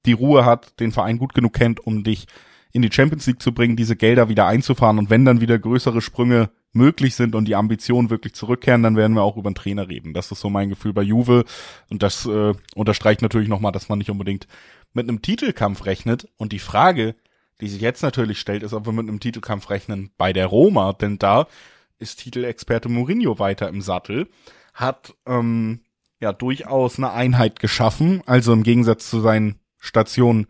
die Ruhe hat, den Verein gut genug kennt, um dich in die Champions League zu bringen, diese Gelder wieder einzufahren und wenn dann wieder größere Sprünge möglich sind und die Ambitionen wirklich zurückkehren, dann werden wir auch über einen Trainer reden. Das ist so mein Gefühl bei Juve. Und das äh, unterstreicht natürlich nochmal, dass man nicht unbedingt mit einem Titelkampf rechnet. Und die Frage, die sich jetzt natürlich stellt, ist, ob wir mit einem Titelkampf rechnen bei der Roma, denn da ist Titelexperte Mourinho weiter im Sattel, hat ähm, ja durchaus eine Einheit geschaffen, also im Gegensatz zu seinen Stationen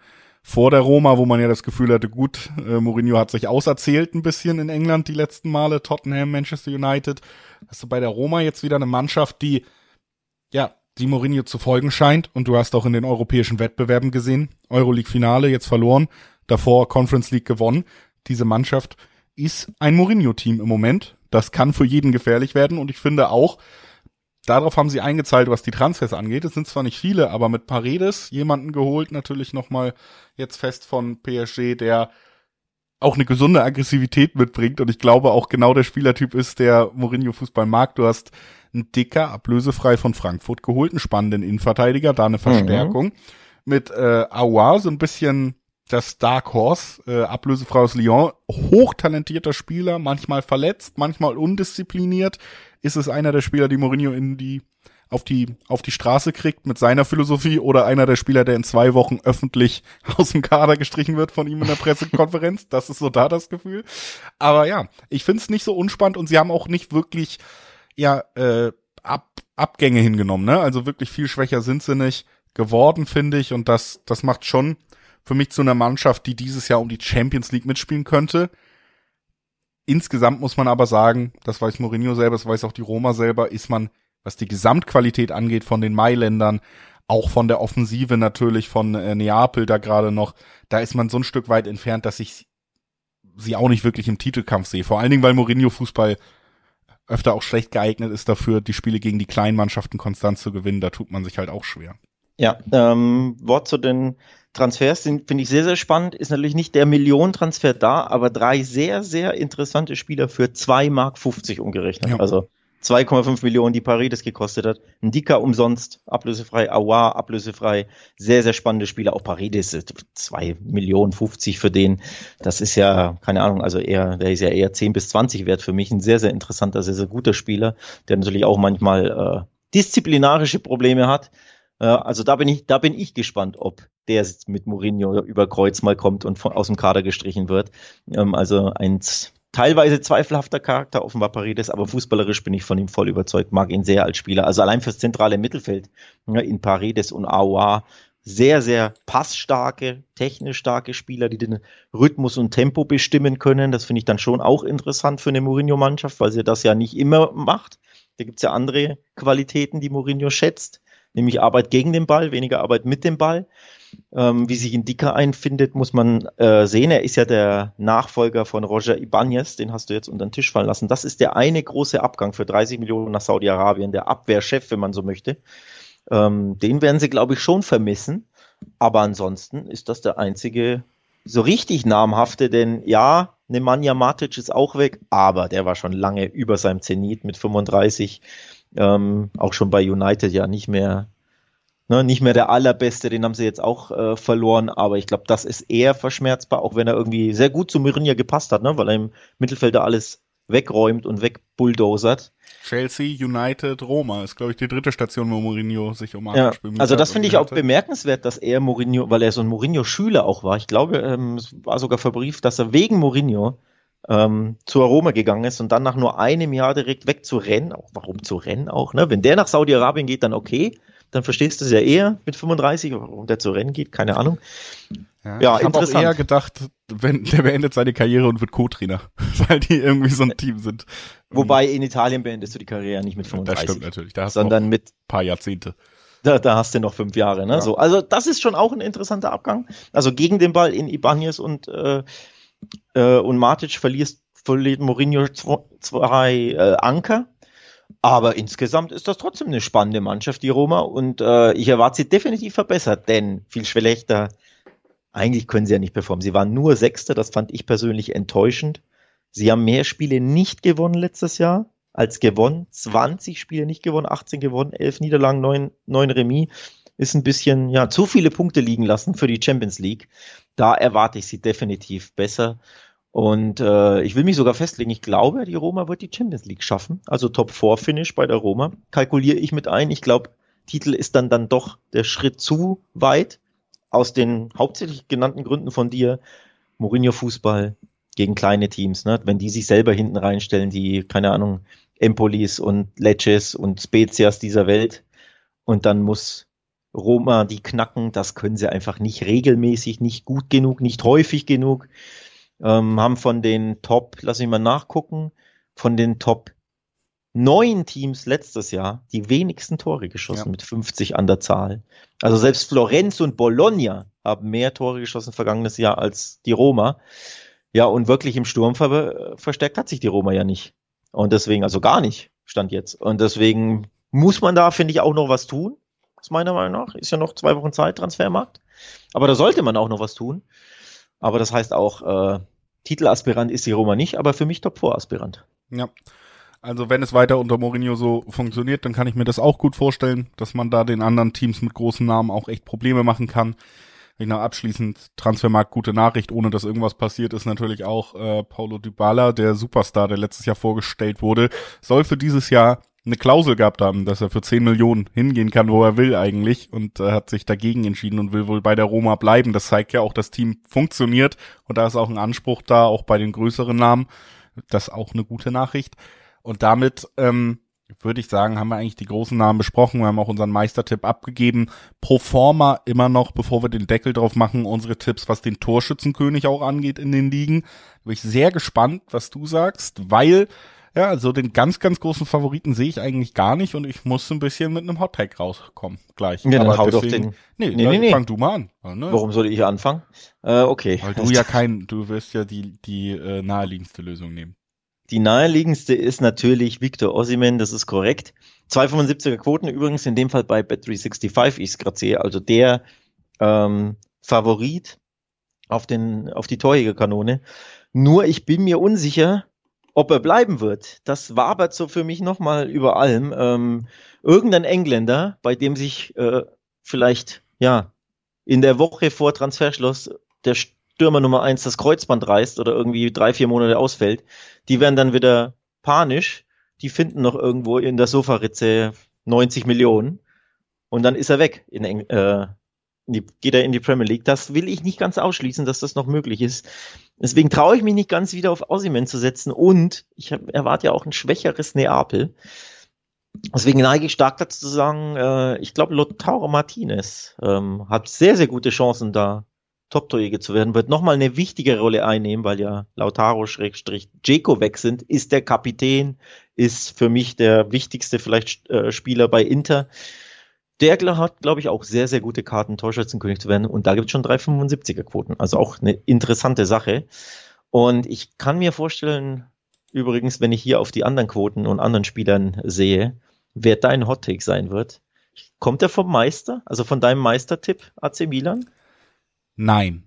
vor der Roma, wo man ja das Gefühl hatte, gut, äh, Mourinho hat sich auserzählt ein bisschen in England die letzten Male, Tottenham, Manchester United. Hast du bei der Roma jetzt wieder eine Mannschaft, die, ja, die Mourinho zu folgen scheint und du hast auch in den europäischen Wettbewerben gesehen, Euroleague-Finale jetzt verloren, davor Conference League gewonnen. Diese Mannschaft ist ein Mourinho-Team im Moment. Das kann für jeden gefährlich werden und ich finde auch, darauf haben sie eingezahlt, was die Transfers angeht. Es sind zwar nicht viele, aber mit Paredes jemanden geholt, natürlich nochmal jetzt fest von PSG, der auch eine gesunde Aggressivität mitbringt und ich glaube auch genau der Spielertyp ist, der Mourinho Fußball mag. Du hast einen Dicker, ablösefrei von Frankfurt geholt, einen spannenden Innenverteidiger, da eine mhm. Verstärkung. Mhm. Mit äh, Aouar so ein bisschen das Dark Horse, äh, ablösefrei aus Lyon, hochtalentierter Spieler, manchmal verletzt, manchmal undiszipliniert, ist es einer der Spieler, die Mourinho in die auf die auf die Straße kriegt mit seiner Philosophie oder einer der Spieler, der in zwei Wochen öffentlich *laughs* aus dem Kader gestrichen wird von ihm in der Pressekonferenz. das ist so da das Gefühl. Aber ja, ich finde es nicht so unspannend und sie haben auch nicht wirklich ja äh, Ab Abgänge hingenommen. Ne? Also wirklich viel schwächer sind sie nicht geworden, finde ich. Und das das macht schon für mich zu einer Mannschaft, die dieses Jahr um die Champions League mitspielen könnte. Insgesamt muss man aber sagen, das weiß Mourinho selber, das weiß auch die Roma selber, ist man, was die Gesamtqualität angeht von den Mailändern, auch von der Offensive natürlich von äh, Neapel da gerade noch, da ist man so ein Stück weit entfernt, dass ich sie auch nicht wirklich im Titelkampf sehe. Vor allen Dingen, weil Mourinho Fußball öfter auch schlecht geeignet ist dafür, die Spiele gegen die kleinen Mannschaften konstant zu gewinnen. Da tut man sich halt auch schwer. Ja, ähm, Wort zu den Transfers sind, finde ich sehr, sehr spannend. Ist natürlich nicht der Millionentransfer da, aber drei sehr, sehr interessante Spieler für 2 Mark 50 umgerechnet. Ja. Also 2,5 Millionen, die Paris gekostet hat. Ein Dicker umsonst, ablösefrei, Awa ablösefrei. Sehr, sehr spannende Spieler. Auch Paris 2 Millionen 50 für den. Das ist ja, keine Ahnung, also eher, der ist ja eher 10 bis 20 wert für mich. Ein sehr, sehr interessanter, sehr, sehr guter Spieler, der natürlich auch manchmal äh, disziplinarische Probleme hat. Äh, also da bin ich, da bin ich gespannt, ob der mit Mourinho über Kreuz mal kommt und von, aus dem Kader gestrichen wird. Ähm, also ein teilweise zweifelhafter Charakter, offenbar Paredes, aber fußballerisch bin ich von ihm voll überzeugt, mag ihn sehr als Spieler. Also allein fürs zentrale Mittelfeld ja, in Paredes und Aouar sehr, sehr passstarke, technisch starke Spieler, die den Rhythmus und Tempo bestimmen können. Das finde ich dann schon auch interessant für eine Mourinho-Mannschaft, weil sie das ja nicht immer macht. Da gibt's ja andere Qualitäten, die Mourinho schätzt nämlich Arbeit gegen den Ball, weniger Arbeit mit dem Ball. Ähm, wie sich ein Dicker einfindet, muss man äh, sehen. Er ist ja der Nachfolger von Roger Ibanez, den hast du jetzt unter den Tisch fallen lassen. Das ist der eine große Abgang für 30 Millionen nach Saudi-Arabien, der Abwehrchef, wenn man so möchte. Ähm, den werden sie, glaube ich, schon vermissen. Aber ansonsten ist das der einzige so richtig namhafte, denn ja, Nemanja Matic ist auch weg, aber der war schon lange über seinem Zenit mit 35. Ähm, auch schon bei United ja nicht mehr, ne, nicht mehr der allerbeste, den haben sie jetzt auch äh, verloren, aber ich glaube, das ist eher verschmerzbar, auch wenn er irgendwie sehr gut zu Mourinho gepasst hat, ne, weil er im Mittelfeld da alles wegräumt und wegbulldozert. Chelsea, United, Roma ist, glaube ich, die dritte Station, wo Mourinho sich um ja, Also das finde ich auch bemerkenswert, dass er Mourinho, weil er so ein Mourinho-Schüler auch war. Ich glaube, ähm, es war sogar verbrieft, dass er wegen Mourinho ähm, zu Roma gegangen ist und dann nach nur einem Jahr direkt wegzurennen. Auch warum zu rennen auch, ne? Wenn der nach Saudi-Arabien geht, dann okay dann verstehst du es ja eher mit 35, warum der zu Rennen geht, keine Ahnung. Ja, ja ich habe auch eher gedacht, wenn der beendet seine Karriere und wird Co-Trainer, *laughs* weil die irgendwie so ein Team sind. Wobei in Italien beendest du die Karriere nicht mit 35. Das stimmt natürlich, da hast sondern du mit paar Jahrzehnte. Da, da hast du noch fünf Jahre, ne? Ja. So, also das ist schon auch ein interessanter Abgang. Also gegen den Ball in Ibanez und äh, äh, und Matic verlierst verliert Mourinho zwei äh, Anker aber insgesamt ist das trotzdem eine spannende Mannschaft, die Roma. Und äh, ich erwarte sie definitiv verbessert, denn viel schlechter, eigentlich können sie ja nicht performen. Sie waren nur Sechster, das fand ich persönlich enttäuschend. Sie haben mehr Spiele nicht gewonnen letztes Jahr als gewonnen. 20 Spiele nicht gewonnen, 18 gewonnen, 11 Niederlagen, 9, 9 Remis. Ist ein bisschen, ja, zu viele Punkte liegen lassen für die Champions League. Da erwarte ich sie definitiv besser. Und äh, ich will mich sogar festlegen, ich glaube, die Roma wird die Champions League schaffen. Also Top 4 Finish bei der Roma. Kalkuliere ich mit ein. Ich glaube, Titel ist dann dann doch der Schritt zu weit. Aus den hauptsächlich genannten Gründen von dir. Mourinho Fußball gegen kleine Teams, ne? Wenn die sich selber hinten reinstellen, die, keine Ahnung, Empolis und Lecces und Spezias dieser Welt. Und dann muss Roma die knacken. Das können sie einfach nicht regelmäßig, nicht gut genug, nicht häufig genug ähm, haben von den Top, lass mich mal nachgucken, von den Top neun Teams letztes Jahr die wenigsten Tore geschossen ja. mit 50 an der Zahl. Also selbst Florenz und Bologna haben mehr Tore geschossen vergangenes Jahr als die Roma. Ja, und wirklich im Sturm ver verstärkt hat sich die Roma ja nicht. Und deswegen, also gar nicht, stand jetzt. Und deswegen muss man da, finde ich, auch noch was tun. Aus meiner Meinung nach. Ist ja noch zwei Wochen Zeit, Transfermarkt. Aber da sollte man auch noch was tun. Aber das heißt auch, äh, Titelaspirant ist die Roma nicht, aber für mich Top-4-Aspirant. Ja. Also wenn es weiter unter Mourinho so funktioniert, dann kann ich mir das auch gut vorstellen, dass man da den anderen Teams mit großen Namen auch echt Probleme machen kann. Ich noch abschließend Transfermarkt gute Nachricht, ohne dass irgendwas passiert, ist natürlich auch äh, Paulo Dybala, der Superstar, der letztes Jahr vorgestellt wurde, soll für dieses Jahr eine Klausel gehabt haben, dass er für 10 Millionen hingehen kann, wo er will eigentlich und äh, hat sich dagegen entschieden und will wohl bei der Roma bleiben. Das zeigt ja auch, das Team funktioniert und da ist auch ein Anspruch da, auch bei den größeren Namen. Das ist auch eine gute Nachricht. Und damit ähm, würde ich sagen, haben wir eigentlich die großen Namen besprochen. Wir haben auch unseren Meistertipp abgegeben. Pro forma immer noch, bevor wir den Deckel drauf machen, unsere Tipps, was den Torschützenkönig auch angeht in den Ligen. Da bin ich sehr gespannt, was du sagst, weil ja, also den ganz, ganz großen Favoriten sehe ich eigentlich gar nicht und ich muss ein bisschen mit einem Hottag rauskommen gleich. Ja, dann Aber hau deswegen, doch den. Nee, nee, nee, nee. fang du mal an. Ne? Warum soll ich anfangen? Äh, okay. Weil du ja *laughs* kein, du wirst ja die, die äh, naheliegendste Lösung nehmen. Die naheliegendste ist natürlich Victor Ossiman, das ist korrekt. 275er Quoten übrigens in dem Fall bei Bet365, ich es gerade sehe, also der ähm, Favorit auf den auf die Torjägerkanone. Nur ich bin mir unsicher, ob er bleiben wird, das wabert so für mich nochmal über allem. Ähm, irgendein Engländer, bei dem sich äh, vielleicht, ja, in der Woche vor Transferschluss der Stürmer Nummer eins das Kreuzband reißt oder irgendwie drei, vier Monate ausfällt, die werden dann wieder panisch. Die finden noch irgendwo in der Sofaritze 90 Millionen und dann ist er weg in, äh, die, geht er in die Premier League. Das will ich nicht ganz ausschließen, dass das noch möglich ist. Deswegen traue ich mich nicht ganz wieder auf Ossiman zu setzen und ich erwarte ja auch ein schwächeres Neapel. Deswegen neige ich stark dazu zu sagen, äh, ich glaube, Lautaro Martinez ähm, hat sehr, sehr gute Chancen, da Top-Torjäger zu werden, wird nochmal eine wichtige Rolle einnehmen, weil ja Lautaro-Jeko weg sind, ist der Kapitän, ist für mich der wichtigste vielleicht äh, Spieler bei Inter. Dergler hat, glaube ich, auch sehr, sehr gute Karten, Torschützenkönig zu werden. Und da gibt es schon 375er Quoten. Also auch eine interessante Sache. Und ich kann mir vorstellen, übrigens, wenn ich hier auf die anderen Quoten und anderen Spielern sehe, wer dein Hot Take sein wird. Kommt er vom Meister? Also von deinem Meistertipp AC Milan? Nein.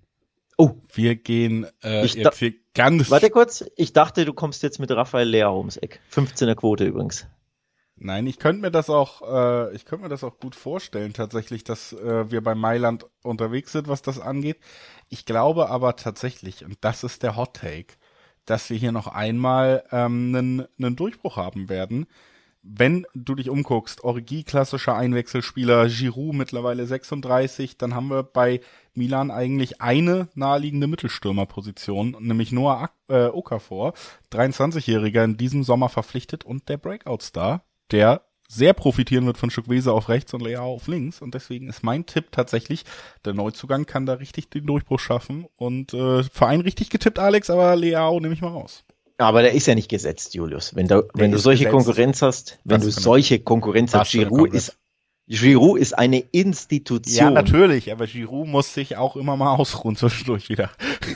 Oh. Wir gehen äh, ich jetzt hier ganz. Warte kurz, ich dachte, du kommst jetzt mit Raphael Lehr ums Eck. 15er Quote übrigens. Nein, ich könnte mir das auch, äh, ich könnte mir das auch gut vorstellen, tatsächlich, dass äh, wir bei Mailand unterwegs sind, was das angeht. Ich glaube aber tatsächlich, und das ist der Hot Take, dass wir hier noch einmal ähm, einen, einen Durchbruch haben werden. Wenn du dich umguckst, Origi klassischer Einwechselspieler, Giroud mittlerweile 36, dann haben wir bei Milan eigentlich eine naheliegende Mittelstürmerposition, nämlich Noah äh, Okafor, 23-Jähriger in diesem Sommer verpflichtet und der Breakout-Star, der sehr profitieren wird von Chukwese auf rechts und Leao auf links. Und deswegen ist mein Tipp tatsächlich, der Neuzugang kann da richtig den Durchbruch schaffen. Und äh, Verein richtig getippt, Alex, aber Leao nehme ich mal raus. Aber der ist ja nicht gesetzt, Julius. Wenn, du, wenn du solche gesetzt. Konkurrenz hast, wenn das du solche Konkurrenz hast, Giroud ist Giroud ist eine Institution. Ja, natürlich, aber Giroud muss sich auch immer mal ausruhen zwischendurch wieder.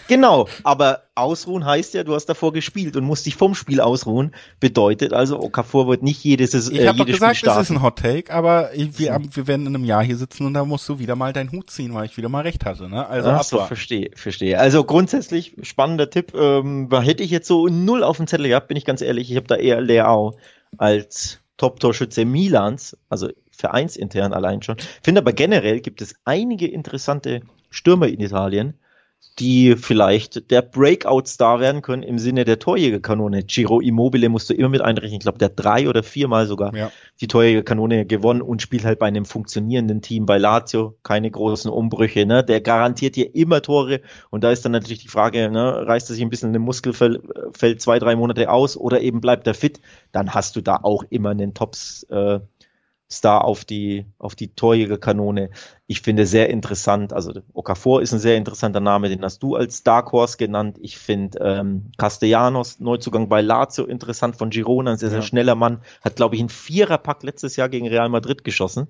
Genau, aber ausruhen heißt ja, du hast davor gespielt und musst dich vom Spiel ausruhen. Bedeutet also, Okafor wird nicht jedes äh, Ich habe gesagt, Spiel das ist ein Hot Take, aber wir, wir werden in einem Jahr hier sitzen und da musst du wieder mal deinen Hut ziehen, weil ich wieder mal recht hatte. Ne? Also Ach so, verstehe, verstehe. Also grundsätzlich spannender Tipp. Ähm, hätte ich jetzt so null auf dem Zettel gehabt, bin ich ganz ehrlich. Ich habe da eher Leao als Top-Torschütze Milans, also vereinsintern allein schon. Finde aber generell gibt es einige interessante Stürmer in Italien, die vielleicht der Breakout-Star werden können im Sinne der Torjägerkanone. Giro Immobile musst du immer mit einrechnen. Ich glaube, der drei oder viermal sogar ja. die Torjägerkanone gewonnen und spielt halt bei einem funktionierenden Team bei Lazio. Keine großen Umbrüche. Ne? Der garantiert dir immer Tore. Und da ist dann natürlich die Frage, ne, reißt er sich ein bisschen in den Muskelfeld fällt zwei, drei Monate aus oder eben bleibt er fit. Dann hast du da auch immer einen Tops, äh, Star auf die, auf die Torjägerkanone. Ich finde sehr interessant, also Okafor ist ein sehr interessanter Name, den hast du als Dark Horse genannt. Ich finde ähm, Castellanos, Neuzugang bei Lazio, interessant von Girona, ein sehr, sehr ja. schneller Mann, hat glaube ich einen Viererpack letztes Jahr gegen Real Madrid geschossen.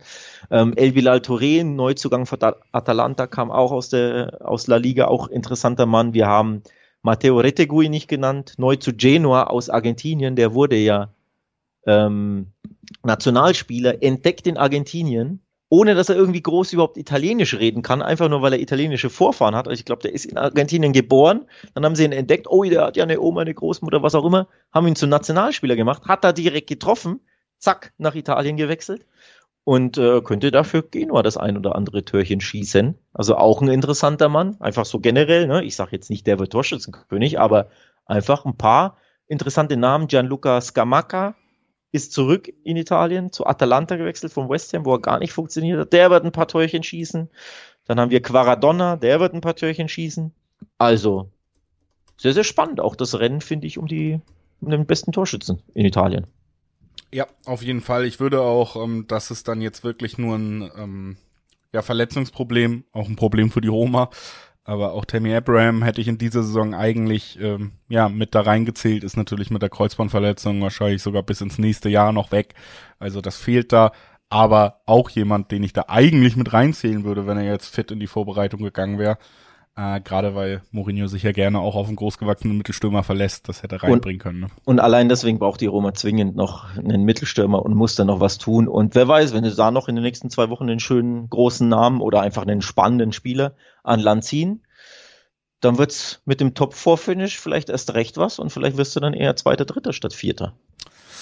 Ähm, El Bilal Touré, Neuzugang von Atalanta, kam auch aus der, aus La Liga, auch interessanter Mann. Wir haben Matteo Retegui nicht genannt, neu zu Genoa aus Argentinien, der wurde ja ähm, Nationalspieler entdeckt in Argentinien, ohne dass er irgendwie groß überhaupt Italienisch reden kann, einfach nur weil er italienische Vorfahren hat. Also ich glaube, der ist in Argentinien geboren, dann haben sie ihn entdeckt, oh, der hat ja eine Oma, eine Großmutter, was auch immer, haben ihn zum Nationalspieler gemacht, hat da direkt getroffen, zack, nach Italien gewechselt. Und äh, könnte dafür Genua das ein oder andere Türchen schießen. Also auch ein interessanter Mann, einfach so generell, ne? ich sage jetzt nicht, der wird Torschützenkönig, aber einfach ein paar interessante Namen, Gianluca Scamacca, ist zurück in Italien zu Atalanta gewechselt vom West Ham, wo er gar nicht funktioniert hat. Der wird ein paar Türchen schießen. Dann haben wir Quaradonna, der wird ein paar Türchen schießen. Also sehr, sehr spannend. Auch das Rennen finde ich um die um den besten Torschützen in Italien. Ja, auf jeden Fall. Ich würde auch, ähm, dass es dann jetzt wirklich nur ein ähm, ja, Verletzungsproblem, auch ein Problem für die Roma, aber auch Tammy Abraham hätte ich in dieser Saison eigentlich ähm, ja mit da reingezählt, ist natürlich mit der Kreuzbandverletzung wahrscheinlich sogar bis ins nächste Jahr noch weg. Also das fehlt da. Aber auch jemand, den ich da eigentlich mit reinzählen würde, wenn er jetzt fit in die Vorbereitung gegangen wäre. Äh, Gerade weil Mourinho sich ja gerne auch auf einen großgewachsenen Mittelstürmer verlässt, das hätte reinbringen und, können. Ne? Und allein deswegen braucht die Roma zwingend noch einen Mittelstürmer und muss da noch was tun. Und wer weiß, wenn du da noch in den nächsten zwei Wochen einen schönen großen Namen oder einfach einen spannenden Spieler an Land ziehen, dann wird's mit dem Top-4-Finish vielleicht erst recht was und vielleicht wirst du dann eher Zweiter, Dritter statt Vierter.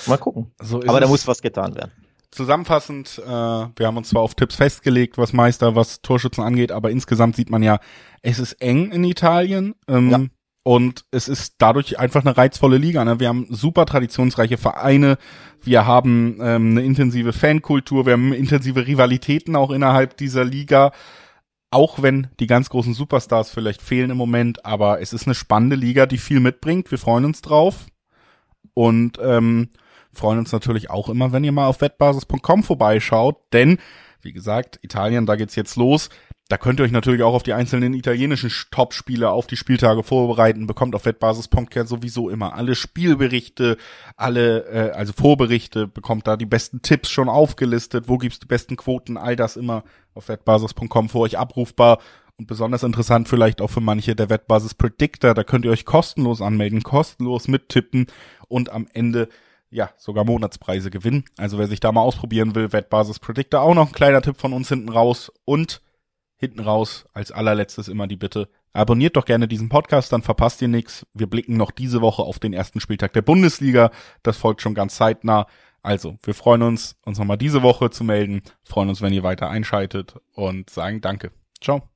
Mal gucken. So Aber da muss was getan werden. Zusammenfassend, äh, wir haben uns zwar auf Tipps festgelegt, was Meister, was Torschützen angeht, aber insgesamt sieht man ja, es ist eng in Italien. Ähm, ja. Und es ist dadurch einfach eine reizvolle Liga. Ne? Wir haben super traditionsreiche Vereine, wir haben ähm, eine intensive Fankultur, wir haben intensive Rivalitäten auch innerhalb dieser Liga auch wenn die ganz großen Superstars vielleicht fehlen im Moment, aber es ist eine spannende Liga, die viel mitbringt. Wir freuen uns drauf und ähm, freuen uns natürlich auch immer, wenn ihr mal auf wettbasis.com vorbeischaut, denn wie gesagt, Italien, da geht's jetzt los. Da könnt ihr euch natürlich auch auf die einzelnen italienischen Top-Spiele auf die Spieltage vorbereiten. Bekommt auf wettbasis.com sowieso immer alle Spielberichte, alle, äh, also Vorberichte, bekommt da die besten Tipps schon aufgelistet. Wo gibt's die besten Quoten? All das immer auf wettbasis.com für euch abrufbar. Und besonders interessant vielleicht auch für manche der Wettbasis Predictor. Da könnt ihr euch kostenlos anmelden, kostenlos mittippen und am Ende ja, sogar Monatspreise gewinnen. Also wer sich da mal ausprobieren will, Wettbasis Predictor auch noch ein kleiner Tipp von uns hinten raus. Und hinten raus als allerletztes immer die Bitte, abonniert doch gerne diesen Podcast, dann verpasst ihr nichts. Wir blicken noch diese Woche auf den ersten Spieltag der Bundesliga. Das folgt schon ganz zeitnah. Also, wir freuen uns, uns nochmal diese Woche zu melden, freuen uns, wenn ihr weiter einschaltet und sagen Danke. Ciao.